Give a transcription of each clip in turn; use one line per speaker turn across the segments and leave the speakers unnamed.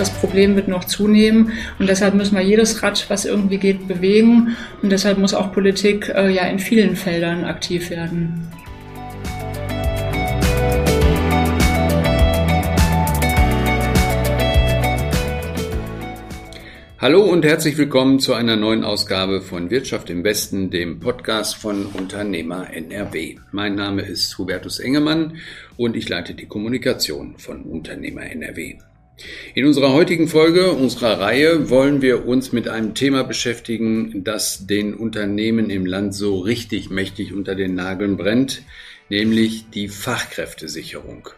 Das Problem wird noch zunehmen und deshalb müssen wir jedes Rad, was irgendwie geht, bewegen und deshalb muss auch Politik äh, ja in vielen Feldern aktiv werden.
Hallo und herzlich willkommen zu einer neuen Ausgabe von Wirtschaft im Westen, dem Podcast von Unternehmer NRW. Mein Name ist Hubertus Engemann und ich leite die Kommunikation von Unternehmer NRW. In unserer heutigen Folge unserer Reihe wollen wir uns mit einem Thema beschäftigen, das den Unternehmen im Land so richtig mächtig unter den Nageln brennt, nämlich die Fachkräftesicherung.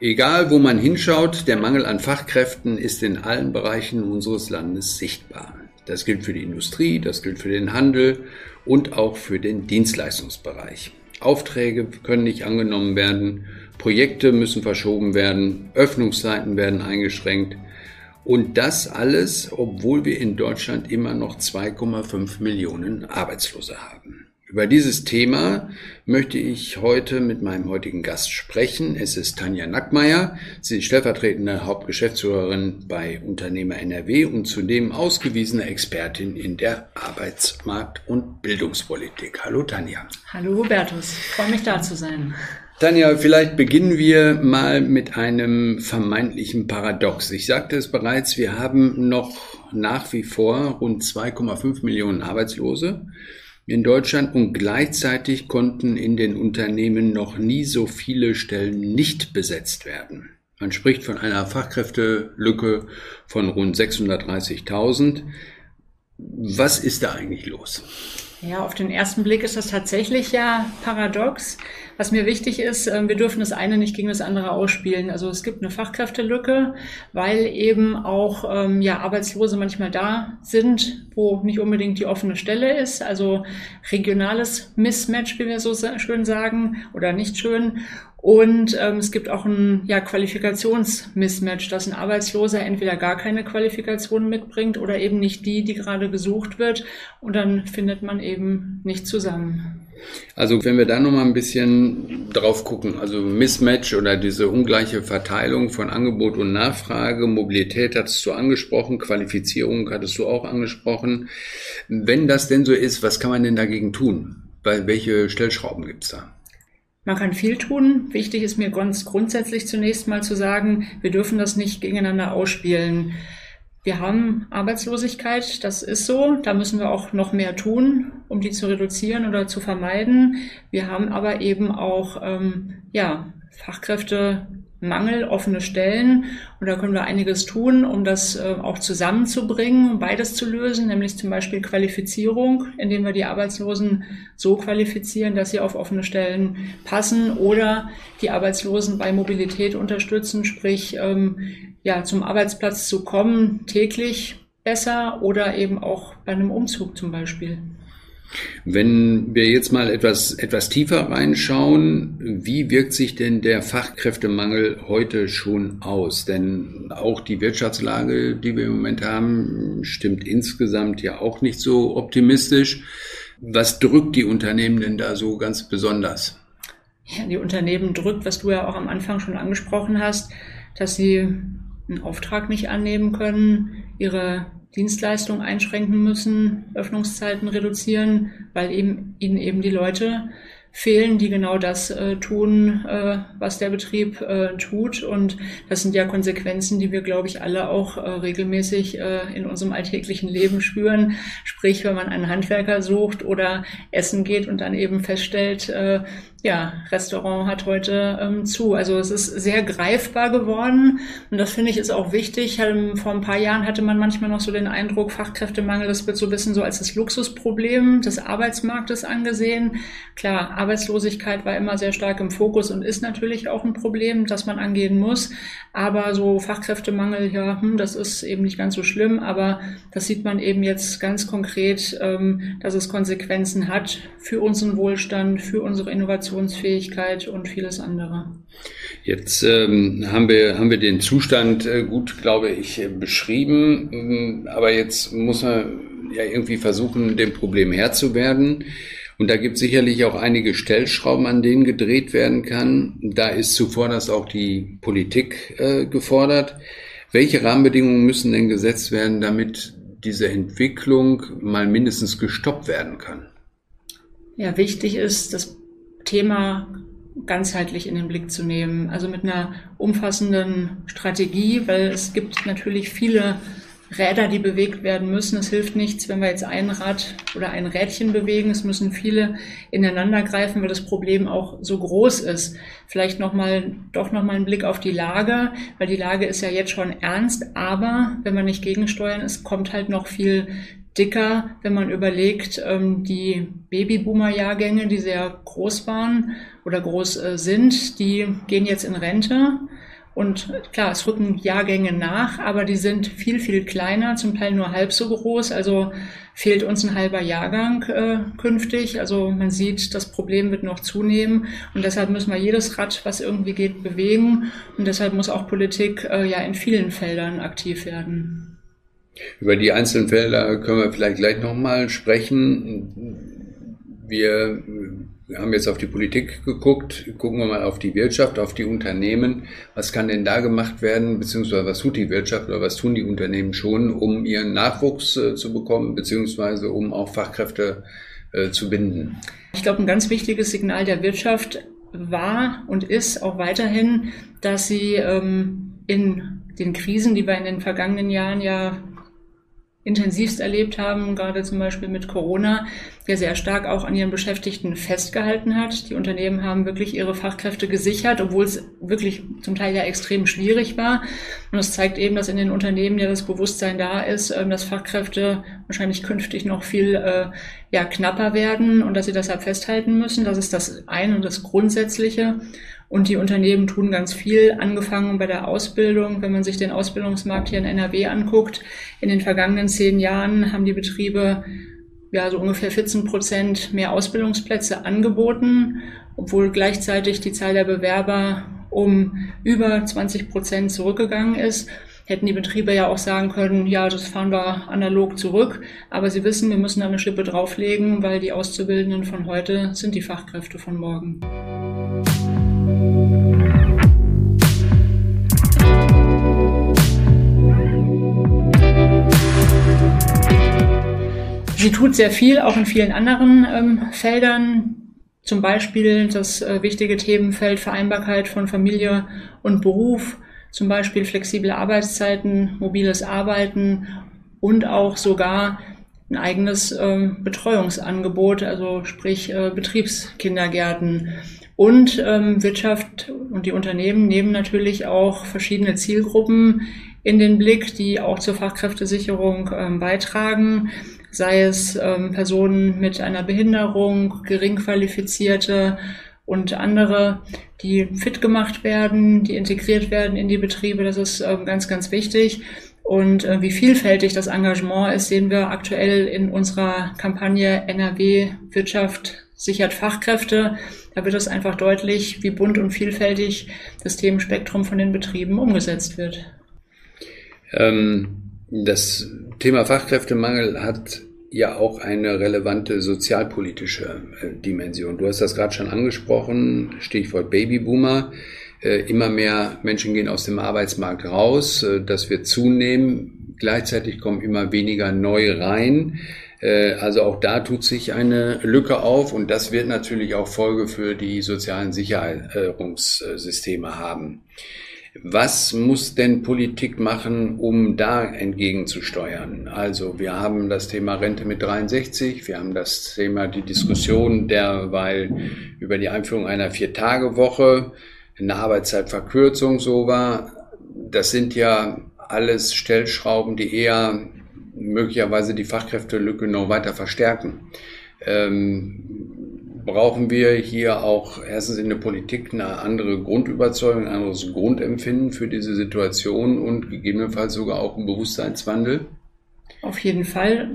Egal, wo man hinschaut, der Mangel an Fachkräften ist in allen Bereichen unseres Landes sichtbar. Das gilt für die Industrie, das gilt für den Handel und auch für den Dienstleistungsbereich. Aufträge können nicht angenommen werden, Projekte müssen verschoben werden, Öffnungszeiten werden eingeschränkt. Und das alles, obwohl wir in Deutschland immer noch 2,5 Millionen Arbeitslose haben. Über dieses Thema möchte ich heute mit meinem heutigen Gast sprechen. Es ist Tanja Nackmeier. Sie ist stellvertretende Hauptgeschäftsführerin bei Unternehmer NRW und zudem ausgewiesene Expertin in der Arbeitsmarkt- und Bildungspolitik. Hallo Tanja.
Hallo Hubertus, freue mich da zu sein.
Tanja, vielleicht beginnen wir mal mit einem vermeintlichen Paradox. Ich sagte es bereits, wir haben noch nach wie vor rund 2,5 Millionen Arbeitslose in Deutschland und gleichzeitig konnten in den Unternehmen noch nie so viele Stellen nicht besetzt werden. Man spricht von einer Fachkräftelücke von rund 630.000. Was ist da eigentlich los?
Ja, auf den ersten Blick ist das tatsächlich ja paradox. Was mir wichtig ist, ähm, wir dürfen das eine nicht gegen das andere ausspielen. Also es gibt eine Fachkräftelücke, weil eben auch ähm, ja, Arbeitslose manchmal da sind, wo nicht unbedingt die offene Stelle ist. Also regionales Mismatch, wie wir so schön sagen, oder nicht schön. Und ähm, es gibt auch ein ja, Qualifikationsmismatch, dass ein Arbeitsloser entweder gar keine Qualifikation mitbringt oder eben nicht die, die gerade gesucht wird. Und dann findet man eben nicht zusammen.
Also wenn wir da nochmal ein bisschen drauf gucken, also Mismatch oder diese ungleiche Verteilung von Angebot und Nachfrage, Mobilität hattest du angesprochen, Qualifizierung hattest du auch angesprochen. Wenn das denn so ist, was kann man denn dagegen tun? Weil welche Stellschrauben gibt's da?
Man kann viel tun. Wichtig ist mir ganz grundsätzlich zunächst mal zu sagen, wir dürfen das nicht gegeneinander ausspielen. Wir haben Arbeitslosigkeit, das ist so. Da müssen wir auch noch mehr tun, um die zu reduzieren oder zu vermeiden. Wir haben aber eben auch ähm, ja, Fachkräfte Mangel, offene Stellen. Und da können wir einiges tun, um das äh, auch zusammenzubringen, um beides zu lösen, nämlich zum Beispiel Qualifizierung, indem wir die Arbeitslosen so qualifizieren, dass sie auf offene Stellen passen oder die Arbeitslosen bei Mobilität unterstützen, sprich ähm, ja, zum Arbeitsplatz zu kommen, täglich besser oder eben auch bei einem Umzug zum Beispiel.
Wenn wir jetzt mal etwas, etwas tiefer reinschauen, wie wirkt sich denn der Fachkräftemangel heute schon aus? Denn auch die Wirtschaftslage, die wir im Moment haben, stimmt insgesamt ja auch nicht so optimistisch. Was drückt die Unternehmen denn da so ganz besonders?
Ja, die Unternehmen drückt, was du ja auch am Anfang schon angesprochen hast, dass sie einen Auftrag nicht annehmen können, ihre Dienstleistungen einschränken müssen, Öffnungszeiten reduzieren, weil eben ihnen eben die Leute fehlen, die genau das äh, tun, äh, was der Betrieb äh, tut. Und das sind ja Konsequenzen, die wir, glaube ich, alle auch äh, regelmäßig äh, in unserem alltäglichen Leben spüren. Sprich, wenn man einen Handwerker sucht oder essen geht und dann eben feststellt, äh, ja, Restaurant hat heute ähm, zu. Also es ist sehr greifbar geworden und das finde ich ist auch wichtig. Ähm, vor ein paar Jahren hatte man manchmal noch so den Eindruck, Fachkräftemangel, das wird so ein bisschen so als das Luxusproblem des Arbeitsmarktes angesehen. Klar, Arbeitslosigkeit war immer sehr stark im Fokus und ist natürlich auch ein Problem, das man angehen muss. Aber so Fachkräftemangel, ja, hm, das ist eben nicht ganz so schlimm, aber das sieht man eben jetzt ganz konkret, ähm, dass es Konsequenzen hat für unseren Wohlstand, für unsere Innovation Innovationsfähigkeit und vieles andere.
Jetzt ähm, haben, wir, haben wir den Zustand äh, gut, glaube ich, äh, beschrieben. Ähm, aber jetzt muss man ja irgendwie versuchen, dem Problem Herr zu werden. Und da gibt es sicherlich auch einige Stellschrauben, an denen gedreht werden kann. Da ist zuvor das auch die Politik äh, gefordert. Welche Rahmenbedingungen müssen denn gesetzt werden, damit diese Entwicklung mal mindestens gestoppt werden kann?
Ja, wichtig ist, das Thema ganzheitlich in den Blick zu nehmen, also mit einer umfassenden Strategie, weil es gibt natürlich viele Räder, die bewegt werden müssen. Es hilft nichts, wenn wir jetzt ein Rad oder ein Rädchen bewegen. Es müssen viele ineinander greifen, weil das Problem auch so groß ist. Vielleicht noch mal, doch mal ein Blick auf die Lage, weil die Lage ist ja jetzt schon ernst. Aber wenn wir nicht gegensteuern, es kommt halt noch viel dicker, wenn man überlegt, ähm, die Babyboomer-Jahrgänge, die sehr groß waren oder groß äh, sind, die gehen jetzt in Rente. Und klar, es rücken Jahrgänge nach, aber die sind viel, viel kleiner, zum Teil nur halb so groß. Also fehlt uns ein halber Jahrgang äh, künftig. Also man sieht, das Problem wird noch zunehmen. Und deshalb müssen wir jedes Rad, was irgendwie geht, bewegen. Und deshalb muss auch Politik äh, ja in vielen Feldern aktiv werden.
Über die einzelnen Felder können wir vielleicht gleich nochmal sprechen. Wir haben jetzt auf die Politik geguckt, gucken wir mal auf die Wirtschaft, auf die Unternehmen. Was kann denn da gemacht werden, beziehungsweise was tut die Wirtschaft oder was tun die Unternehmen schon, um ihren Nachwuchs äh, zu bekommen, beziehungsweise um auch Fachkräfte äh, zu binden?
Ich glaube, ein ganz wichtiges Signal der Wirtschaft war und ist auch weiterhin, dass sie ähm, in den Krisen, die wir in den vergangenen Jahren ja intensivst erlebt haben, gerade zum Beispiel mit Corona, der sehr stark auch an ihren Beschäftigten festgehalten hat. Die Unternehmen haben wirklich ihre Fachkräfte gesichert, obwohl es wirklich zum Teil ja extrem schwierig war. Und es zeigt eben, dass in den Unternehmen ja das Bewusstsein da ist, ähm, dass Fachkräfte wahrscheinlich künftig noch viel äh, ja, knapper werden und dass sie deshalb festhalten müssen. Das ist das eine und das Grundsätzliche. Und die Unternehmen tun ganz viel, angefangen bei der Ausbildung. Wenn man sich den Ausbildungsmarkt hier in NRW anguckt, in den vergangenen zehn Jahren haben die Betriebe ja so ungefähr 14 Prozent mehr Ausbildungsplätze angeboten, obwohl gleichzeitig die Zahl der Bewerber um über 20 Prozent zurückgegangen ist hätten die Betriebe ja auch sagen können, ja, das fahren wir analog zurück. Aber sie wissen, wir müssen da eine Schippe drauflegen, weil die Auszubildenden von heute sind die Fachkräfte von morgen. Sie tut sehr viel, auch in vielen anderen ähm, Feldern. Zum Beispiel das äh, wichtige Themenfeld Vereinbarkeit von Familie und Beruf, zum Beispiel flexible Arbeitszeiten, mobiles Arbeiten und auch sogar ein eigenes ähm, Betreuungsangebot, also sprich äh, Betriebskindergärten. Und ähm, Wirtschaft und die Unternehmen nehmen natürlich auch verschiedene Zielgruppen in den Blick, die auch zur Fachkräftesicherung ähm, beitragen sei es ähm, Personen mit einer Behinderung, geringqualifizierte und andere, die fit gemacht werden, die integriert werden in die Betriebe. Das ist ähm, ganz, ganz wichtig. Und äh, wie vielfältig das Engagement ist, sehen wir aktuell in unserer Kampagne NRW Wirtschaft sichert Fachkräfte. Da wird es einfach deutlich, wie bunt und vielfältig das Themenspektrum von den Betrieben umgesetzt wird.
Ähm, das Thema Fachkräftemangel hat ja auch eine relevante sozialpolitische äh, Dimension. Du hast das gerade schon angesprochen, Stichwort Babyboomer. Äh, immer mehr Menschen gehen aus dem Arbeitsmarkt raus, äh, das wird zunehmen. Gleichzeitig kommen immer weniger neu rein. Also auch da tut sich eine Lücke auf und das wird natürlich auch Folge für die sozialen Sicherungssysteme haben. Was muss denn Politik machen, um da entgegenzusteuern? Also wir haben das Thema Rente mit 63, wir haben das Thema die Diskussion derweil über die Einführung einer Vier-Tage-Woche, eine Arbeitszeitverkürzung so war. Das sind ja alles Stellschrauben, die eher möglicherweise die Fachkräftelücke noch weiter verstärken. Ähm, brauchen wir hier auch erstens in der Politik eine andere Grundüberzeugung, ein anderes Grundempfinden für diese Situation und gegebenenfalls sogar auch einen Bewusstseinswandel?
Auf jeden Fall.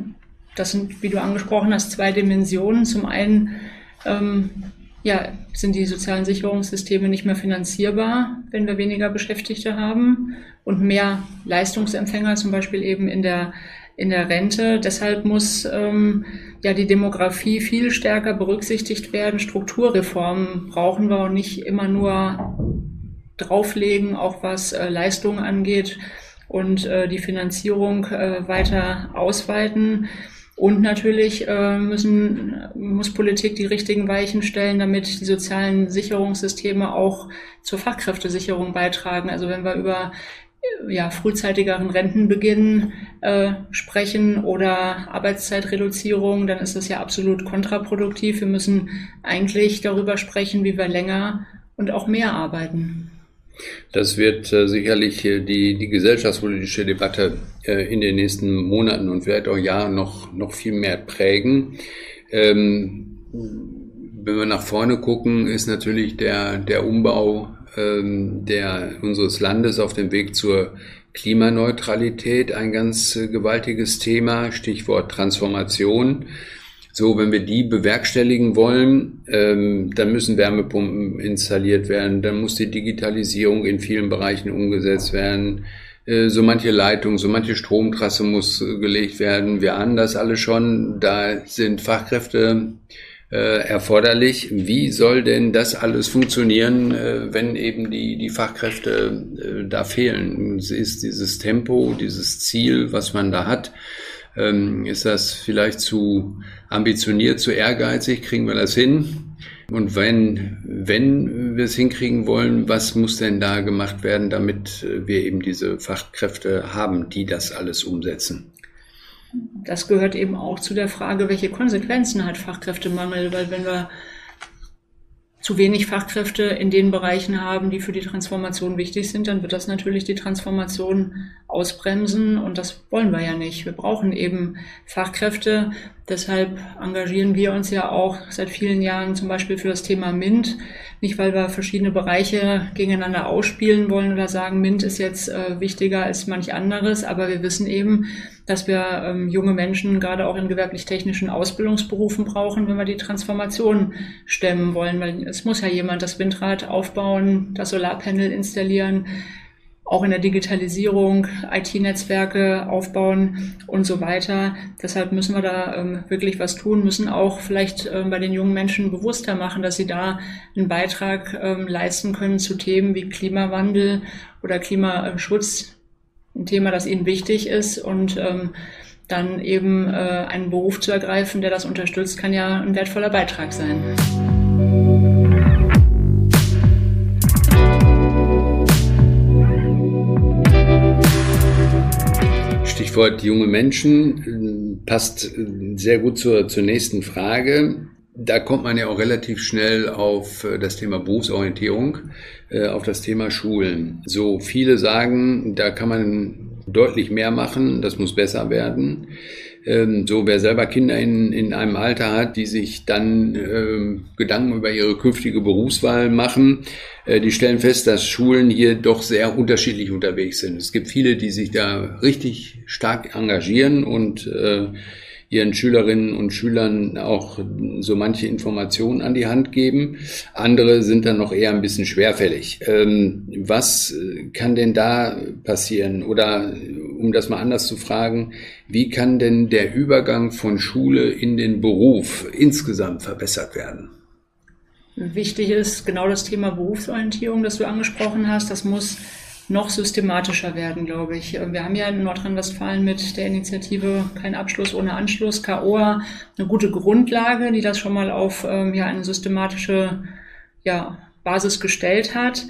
Das sind, wie du angesprochen hast, zwei Dimensionen. Zum einen ähm, ja, sind die sozialen Sicherungssysteme nicht mehr finanzierbar, wenn wir weniger Beschäftigte haben und mehr Leistungsempfänger, zum Beispiel eben in der in der Rente. Deshalb muss ähm, ja die Demografie viel stärker berücksichtigt werden. Strukturreformen brauchen wir und nicht immer nur drauflegen, auch was äh, Leistungen angeht. und äh, die Finanzierung äh, weiter ausweiten. Und natürlich äh, müssen, muss Politik die richtigen Weichen stellen, damit die sozialen Sicherungssysteme auch zur Fachkräftesicherung beitragen. Also wenn wir über ja, frühzeitigeren Rentenbeginn äh, sprechen oder Arbeitszeitreduzierung, dann ist das ja absolut kontraproduktiv. Wir müssen eigentlich darüber sprechen, wie wir länger und auch mehr arbeiten.
Das wird äh, sicherlich die, die gesellschaftspolitische Debatte äh, in den nächsten Monaten und vielleicht auch Jahren noch, noch viel mehr prägen. Ähm, wenn wir nach vorne gucken, ist natürlich der, der Umbau ähm, der, unseres Landes auf dem Weg zur Klimaneutralität ein ganz äh, gewaltiges Thema, Stichwort Transformation. So, wenn wir die bewerkstelligen wollen, ähm, dann müssen Wärmepumpen installiert werden, dann muss die Digitalisierung in vielen Bereichen umgesetzt werden. Äh, so manche Leitung, so manche Stromtrasse muss äh, gelegt werden. Wir ahnen das alle schon. Da sind Fachkräfte erforderlich. Wie soll denn das alles funktionieren, äh, wenn eben die, die Fachkräfte äh, da fehlen? Ist dieses Tempo, dieses Ziel, was man da hat, ähm, ist das vielleicht zu ambitioniert, zu ehrgeizig? Kriegen wir das hin? Und wenn, wenn wir es hinkriegen wollen, was muss denn da gemacht werden, damit wir eben diese Fachkräfte haben, die das alles umsetzen?
Das gehört eben auch zu der Frage, welche Konsequenzen hat Fachkräftemangel, weil wenn wir zu wenig Fachkräfte in den Bereichen haben, die für die Transformation wichtig sind, dann wird das natürlich die Transformation ausbremsen und das wollen wir ja nicht. Wir brauchen eben Fachkräfte. Deshalb engagieren wir uns ja auch seit vielen Jahren zum Beispiel für das Thema MINT. Nicht, weil wir verschiedene Bereiche gegeneinander ausspielen wollen oder sagen, MINT ist jetzt äh, wichtiger als manch anderes, aber wir wissen eben, dass wir ähm, junge Menschen gerade auch in gewerblich-technischen Ausbildungsberufen brauchen, wenn wir die Transformation stemmen wollen. Weil es muss ja jemand das Windrad aufbauen, das Solarpanel installieren, auch in der Digitalisierung IT-Netzwerke aufbauen und so weiter. Deshalb müssen wir da ähm, wirklich was tun, müssen auch vielleicht ähm, bei den jungen Menschen bewusster machen, dass sie da einen Beitrag ähm, leisten können zu Themen wie Klimawandel oder Klimaschutz, ein Thema, das ihnen wichtig ist und ähm, dann eben äh, einen Beruf zu ergreifen, der das unterstützt, kann ja ein wertvoller Beitrag sein.
Stichwort junge Menschen passt sehr gut zur, zur nächsten Frage. Da kommt man ja auch relativ schnell auf äh, das Thema Berufsorientierung, äh, auf das Thema Schulen. So viele sagen, da kann man deutlich mehr machen, das muss besser werden. Ähm, so wer selber Kinder in, in einem Alter hat, die sich dann äh, Gedanken über ihre künftige Berufswahl machen, äh, die stellen fest, dass Schulen hier doch sehr unterschiedlich unterwegs sind. Es gibt viele, die sich da richtig stark engagieren und äh, ihren Schülerinnen und Schülern auch so manche Informationen an die Hand geben. Andere sind dann noch eher ein bisschen schwerfällig. Ähm, was kann denn da passieren? Oder um das mal anders zu fragen, wie kann denn der Übergang von Schule in den Beruf insgesamt verbessert werden?
Wichtig ist genau das Thema Berufsorientierung, das du angesprochen hast. Das muss noch systematischer werden, glaube ich. Wir haben ja in Nordrhein-Westfalen mit der Initiative Kein Abschluss ohne Anschluss, KOA, eine gute Grundlage, die das schon mal auf ähm, ja, eine systematische ja, Basis gestellt hat.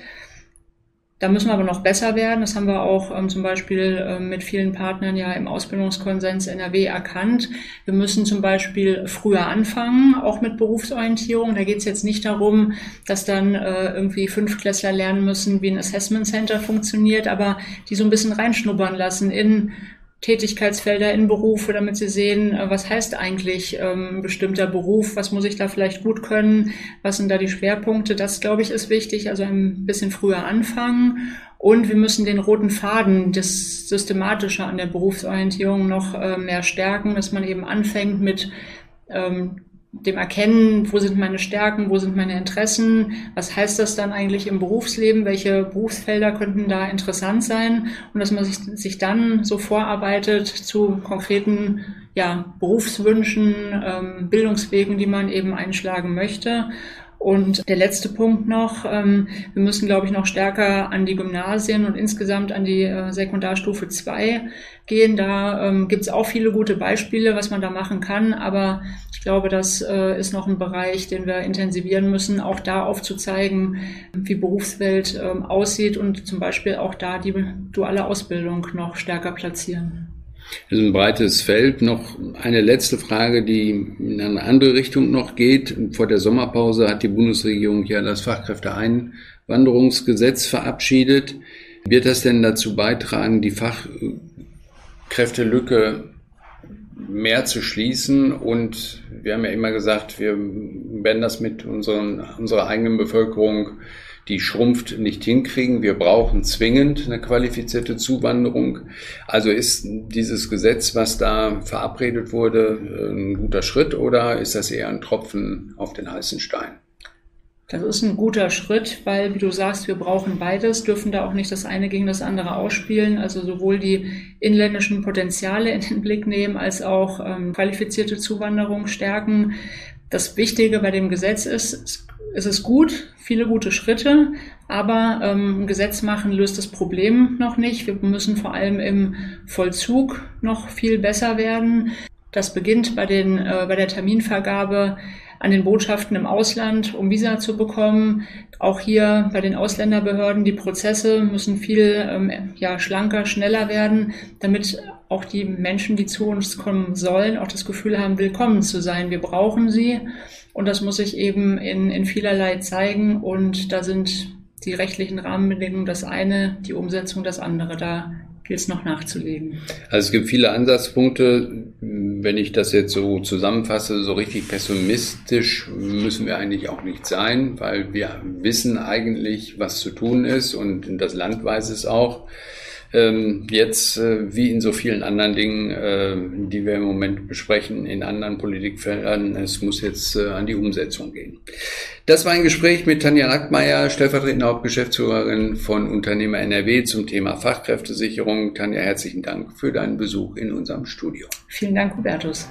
Da müssen wir aber noch besser werden. Das haben wir auch ähm, zum Beispiel ähm, mit vielen Partnern ja im Ausbildungskonsens NRW erkannt. Wir müssen zum Beispiel früher anfangen, auch mit Berufsorientierung. Da geht es jetzt nicht darum, dass dann äh, irgendwie Fünfklässler lernen müssen, wie ein Assessment Center funktioniert, aber die so ein bisschen reinschnuppern lassen in Tätigkeitsfelder in Berufe, damit sie sehen, äh, was heißt eigentlich ähm, ein bestimmter Beruf, was muss ich da vielleicht gut können, was sind da die Schwerpunkte. Das, glaube ich, ist wichtig, also ein bisschen früher anfangen. Und wir müssen den roten Faden, das Systematische an der Berufsorientierung noch äh, mehr stärken, dass man eben anfängt mit ähm, dem Erkennen, wo sind meine Stärken, wo sind meine Interessen, was heißt das dann eigentlich im Berufsleben, welche Berufsfelder könnten da interessant sein und dass man sich, sich dann so vorarbeitet zu konkreten ja, Berufswünschen, ähm, Bildungswegen, die man eben einschlagen möchte. Und der letzte Punkt noch, ähm, wir müssen, glaube ich, noch stärker an die Gymnasien und insgesamt an die äh, Sekundarstufe 2 gehen. Da ähm, gibt es auch viele gute Beispiele, was man da machen kann, aber ich glaube, das äh, ist noch ein Bereich, den wir intensivieren müssen, auch da aufzuzeigen, wie Berufswelt ähm, aussieht und zum Beispiel auch da die duale Ausbildung noch stärker platzieren.
Das ist ein breites Feld. Noch eine letzte Frage, die in eine andere Richtung noch geht. Vor der Sommerpause hat die Bundesregierung ja das Fachkräfteeinwanderungsgesetz verabschiedet. Wird das denn dazu beitragen, die Fachkräftelücke mehr zu schließen? Und wir haben ja immer gesagt, wir werden das mit unseren, unserer eigenen Bevölkerung die schrumpft, nicht hinkriegen. Wir brauchen zwingend eine qualifizierte Zuwanderung. Also ist dieses Gesetz, was da verabredet wurde, ein guter Schritt oder ist das eher ein Tropfen auf den heißen Stein?
Das ist ein guter Schritt, weil, wie du sagst, wir brauchen beides, dürfen da auch nicht das eine gegen das andere ausspielen. Also sowohl die inländischen Potenziale in den Blick nehmen, als auch ähm, qualifizierte Zuwanderung stärken. Das Wichtige bei dem Gesetz ist, es ist gut, viele gute Schritte, aber ähm, Gesetz machen löst das Problem noch nicht. Wir müssen vor allem im Vollzug noch viel besser werden. Das beginnt bei, den, äh, bei der Terminvergabe an den Botschaften im Ausland, um Visa zu bekommen. Auch hier bei den Ausländerbehörden, die Prozesse müssen viel ähm, ja, schlanker, schneller werden, damit auch die Menschen, die zu uns kommen sollen, auch das Gefühl haben, willkommen zu sein. Wir brauchen sie. Und das muss sich eben in, in vielerlei zeigen. Und da sind die rechtlichen Rahmenbedingungen das eine, die Umsetzung das andere. Da gilt es noch nachzulegen.
Also es gibt viele Ansatzpunkte. Wenn ich das jetzt so zusammenfasse, so richtig pessimistisch müssen wir eigentlich auch nicht sein, weil wir wissen eigentlich, was zu tun ist und das Land weiß es auch. Ähm, jetzt, äh, wie in so vielen anderen Dingen, äh, die wir im Moment besprechen, in anderen Politikfeldern, es muss jetzt äh, an die Umsetzung gehen. Das war ein Gespräch mit Tanja Rackmeier, stellvertretende Hauptgeschäftsführerin von Unternehmer NRW zum Thema Fachkräftesicherung. Tanja, herzlichen Dank für deinen Besuch in unserem Studio.
Vielen Dank, Hubertus.